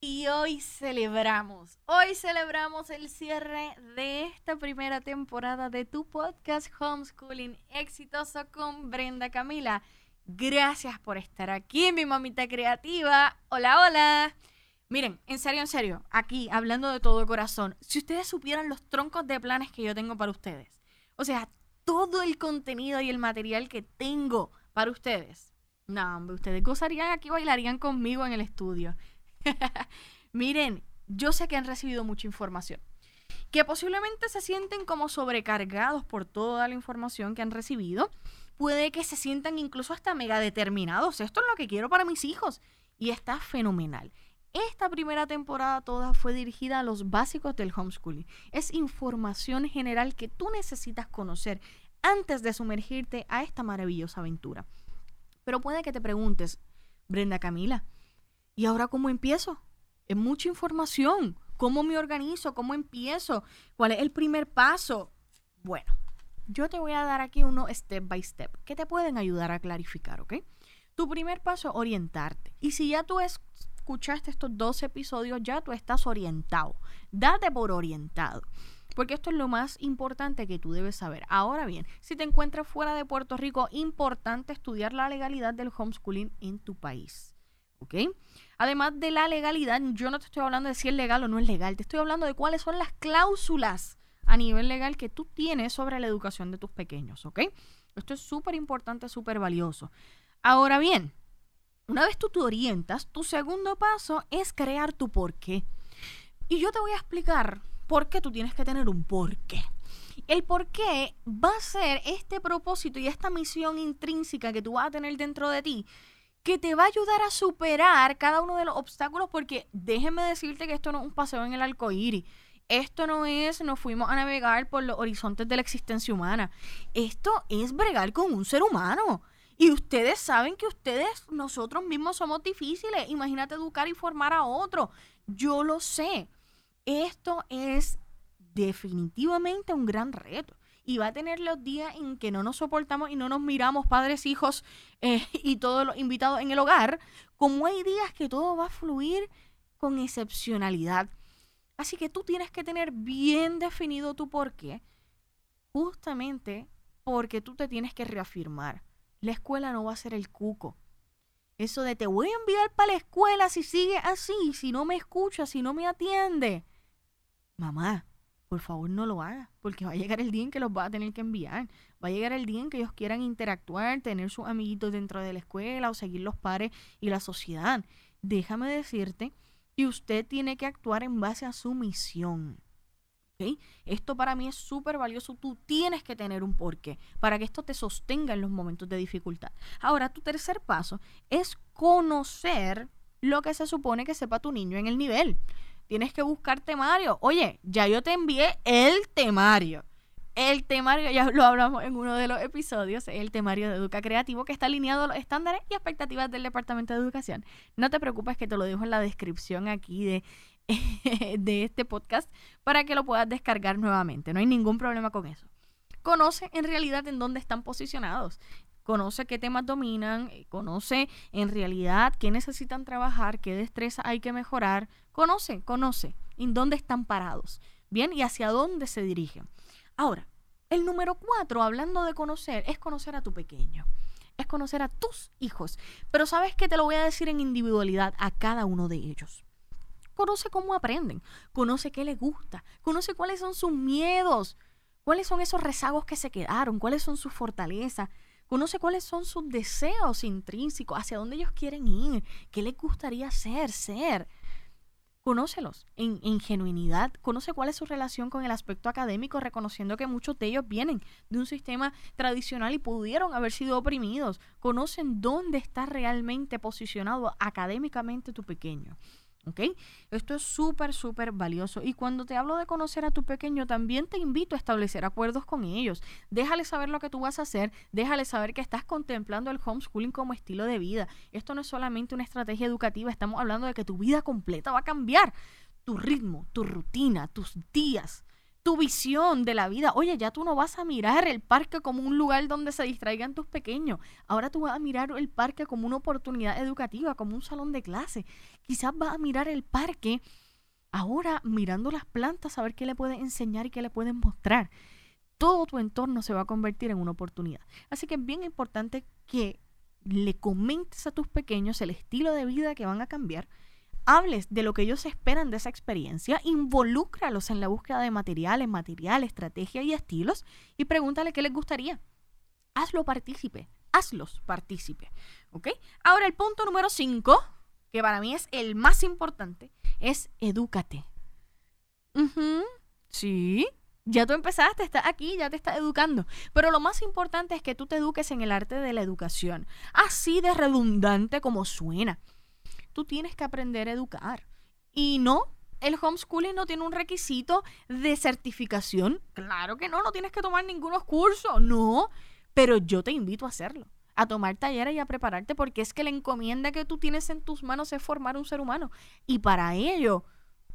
Y hoy celebramos, hoy celebramos el cierre de esta primera temporada de tu podcast Homeschooling Exitoso con Brenda Camila. Gracias por estar aquí, mi mamita creativa. Hola, hola. Miren, en serio, en serio, aquí hablando de todo corazón, si ustedes supieran los troncos de planes que yo tengo para ustedes, o sea, todo el contenido y el material que tengo para ustedes, no, hombre, ustedes gozarían aquí, bailarían conmigo en el estudio. Miren, yo sé que han recibido mucha información, que posiblemente se sienten como sobrecargados por toda la información que han recibido. Puede que se sientan incluso hasta mega determinados. Esto es lo que quiero para mis hijos. Y está fenomenal. Esta primera temporada toda fue dirigida a los básicos del homeschooling. Es información general que tú necesitas conocer antes de sumergirte a esta maravillosa aventura. Pero puede que te preguntes, Brenda Camila, ¿Y ahora cómo empiezo? Es mucha información. ¿Cómo me organizo? ¿Cómo empiezo? ¿Cuál es el primer paso? Bueno, yo te voy a dar aquí uno step by step que te pueden ayudar a clarificar, ¿ok? Tu primer paso, orientarte. Y si ya tú escuchaste estos dos episodios, ya tú estás orientado. Date por orientado. Porque esto es lo más importante que tú debes saber. Ahora bien, si te encuentras fuera de Puerto Rico, importante estudiar la legalidad del homeschooling en tu país. ¿Ok? Además de la legalidad, yo no te estoy hablando de si es legal o no es legal, te estoy hablando de cuáles son las cláusulas a nivel legal que tú tienes sobre la educación de tus pequeños, ¿ok? Esto es súper importante, súper valioso. Ahora bien, una vez tú te orientas, tu segundo paso es crear tu porqué. Y yo te voy a explicar por qué tú tienes que tener un porqué. El porqué va a ser este propósito y esta misión intrínseca que tú vas a tener dentro de ti que te va a ayudar a superar cada uno de los obstáculos, porque déjenme decirte que esto no es un paseo en el arcoíris. Esto no es, nos fuimos a navegar por los horizontes de la existencia humana. Esto es bregar con un ser humano. Y ustedes saben que ustedes, nosotros mismos somos difíciles. Imagínate educar y formar a otro. Yo lo sé. Esto es definitivamente un gran reto y va a tener los días en que no nos soportamos y no nos miramos padres, hijos eh, y todos los invitados en el hogar, como hay días que todo va a fluir con excepcionalidad. Así que tú tienes que tener bien definido tu por qué, justamente porque tú te tienes que reafirmar. La escuela no va a ser el cuco. Eso de te voy a enviar para la escuela si sigue así, si no me escucha, si no me atiende. Mamá, por favor no lo haga, porque va a llegar el día en que los va a tener que enviar. Va a llegar el día en que ellos quieran interactuar, tener sus amiguitos dentro de la escuela o seguir los pares y la sociedad. Déjame decirte que usted tiene que actuar en base a su misión. Esto para mí es súper valioso. Tú tienes que tener un porqué para que esto te sostenga en los momentos de dificultad. Ahora, tu tercer paso es conocer lo que se supone que sepa tu niño en el nivel tienes que buscar temario. Oye, ya yo te envié el temario. El temario, ya lo hablamos en uno de los episodios, el temario de Educa Creativo, que está alineado a los estándares y expectativas del Departamento de Educación. No te preocupes que te lo dejo en la descripción aquí de, de este podcast para que lo puedas descargar nuevamente. No hay ningún problema con eso. Conoce en realidad en dónde están posicionados conoce qué temas dominan, eh, conoce en realidad qué necesitan trabajar, qué destreza hay que mejorar, conoce, conoce en dónde están parados, bien, y hacia dónde se dirigen. Ahora, el número cuatro, hablando de conocer, es conocer a tu pequeño, es conocer a tus hijos, pero sabes que te lo voy a decir en individualidad a cada uno de ellos. Conoce cómo aprenden, conoce qué les gusta, conoce cuáles son sus miedos, cuáles son esos rezagos que se quedaron, cuáles son sus fortalezas, Conoce cuáles son sus deseos intrínsecos, hacia dónde ellos quieren ir, qué les gustaría ser, ser. Conócelos en, en, genuinidad, conoce cuál es su relación con el aspecto académico, reconociendo que muchos de ellos vienen de un sistema tradicional y pudieron haber sido oprimidos. Conocen dónde está realmente posicionado académicamente tu pequeño. Esto es súper, súper valioso. Y cuando te hablo de conocer a tu pequeño, también te invito a establecer acuerdos con ellos. Déjale saber lo que tú vas a hacer, déjale saber que estás contemplando el homeschooling como estilo de vida. Esto no es solamente una estrategia educativa, estamos hablando de que tu vida completa va a cambiar. Tu ritmo, tu rutina, tus días, tu visión de la vida. Oye, ya tú no vas a mirar el parque como un lugar donde se distraigan tus pequeños. Ahora tú vas a mirar el parque como una oportunidad educativa, como un salón de clase. Quizás vas a mirar el parque ahora mirando las plantas, a ver qué le puedes enseñar y qué le puedes mostrar. Todo tu entorno se va a convertir en una oportunidad. Así que es bien importante que le comentes a tus pequeños el estilo de vida que van a cambiar hables de lo que ellos esperan de esa experiencia, involúcralos en la búsqueda de materiales, material, estrategia y estilos y pregúntale qué les gustaría. Hazlo partícipe, hazlos partícipe. ¿Ok? Ahora el punto número 5, que para mí es el más importante, es edúcate. Sí, ya tú empezaste, estás aquí, ya te estás educando. Pero lo más importante es que tú te eduques en el arte de la educación. Así de redundante como suena tú tienes que aprender a educar. Y no, el homeschooling no tiene un requisito de certificación. Claro que no, no tienes que tomar ningunos cursos, no. Pero yo te invito a hacerlo, a tomar talleres y a prepararte porque es que la encomienda que tú tienes en tus manos es formar un ser humano. Y para ello,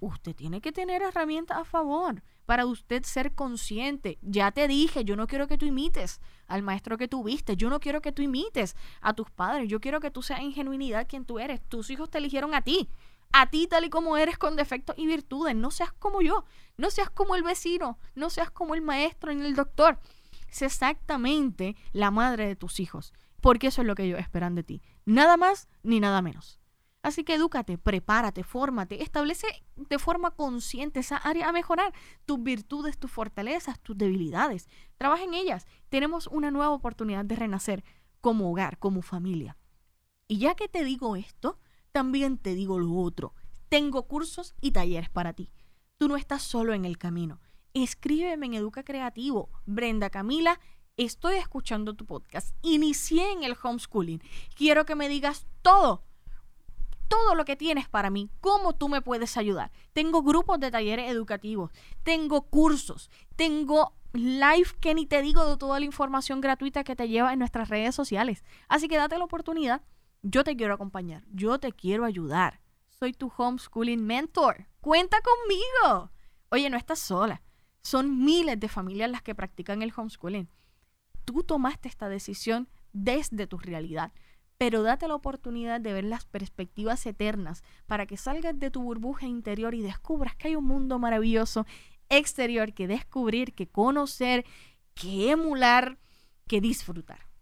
usted tiene que tener herramientas a favor para usted ser consciente. Ya te dije, yo no quiero que tú imites al maestro que tuviste, yo no quiero que tú imites a tus padres, yo quiero que tú seas en genuinidad quien tú eres. Tus hijos te eligieron a ti, a ti tal y como eres con defectos y virtudes. No seas como yo, no seas como el vecino, no seas como el maestro ni el doctor. Sé exactamente la madre de tus hijos, porque eso es lo que ellos esperan de ti. Nada más ni nada menos. Así que edúcate, prepárate, fórmate, establece de forma consciente esa área a mejorar, tus virtudes, tus fortalezas, tus debilidades. Trabaja en ellas. Tenemos una nueva oportunidad de renacer como hogar, como familia. Y ya que te digo esto, también te digo lo otro. Tengo cursos y talleres para ti. Tú no estás solo en el camino. Escríbeme en Educa Creativo. Brenda Camila, estoy escuchando tu podcast. Inicié en el homeschooling. Quiero que me digas todo todo lo que tienes para mí, cómo tú me puedes ayudar. Tengo grupos de talleres educativos, tengo cursos, tengo live que ni te digo de toda la información gratuita que te lleva en nuestras redes sociales. Así que date la oportunidad. Yo te quiero acompañar, yo te quiero ayudar. Soy tu homeschooling mentor. Cuenta conmigo. Oye, no estás sola. Son miles de familias las que practican el homeschooling. Tú tomaste esta decisión desde tu realidad pero date la oportunidad de ver las perspectivas eternas para que salgas de tu burbuja interior y descubras que hay un mundo maravilloso exterior que descubrir, que conocer, que emular, que disfrutar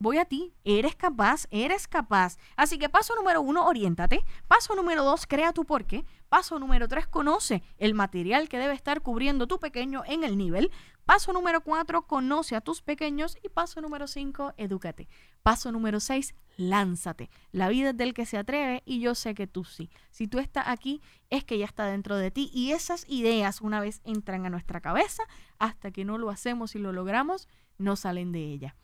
voy a ti, eres capaz, eres capaz. Así que paso número uno, oriéntate. Paso número dos, crea tu porqué. Paso número tres, conoce el material que debe estar cubriendo tu pequeño en el nivel. Paso número cuatro, conoce a tus pequeños. Y paso número cinco, edúcate. Paso número seis, lánzate. La vida es del que se atreve y yo sé que tú sí. Si tú estás aquí, es que ya está dentro de ti. Y esas ideas, una vez entran a nuestra cabeza, hasta que no lo hacemos y lo logramos, no salen de ella.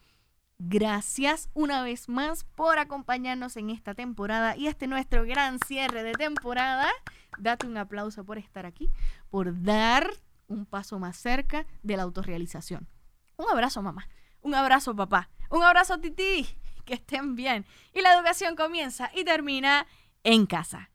Gracias una vez más por acompañarnos en esta temporada y este nuestro gran cierre de temporada. Date un aplauso por estar aquí, por dar un paso más cerca de la autorrealización. Un abrazo mamá, un abrazo papá, un abrazo titi, que estén bien. Y la educación comienza y termina en casa.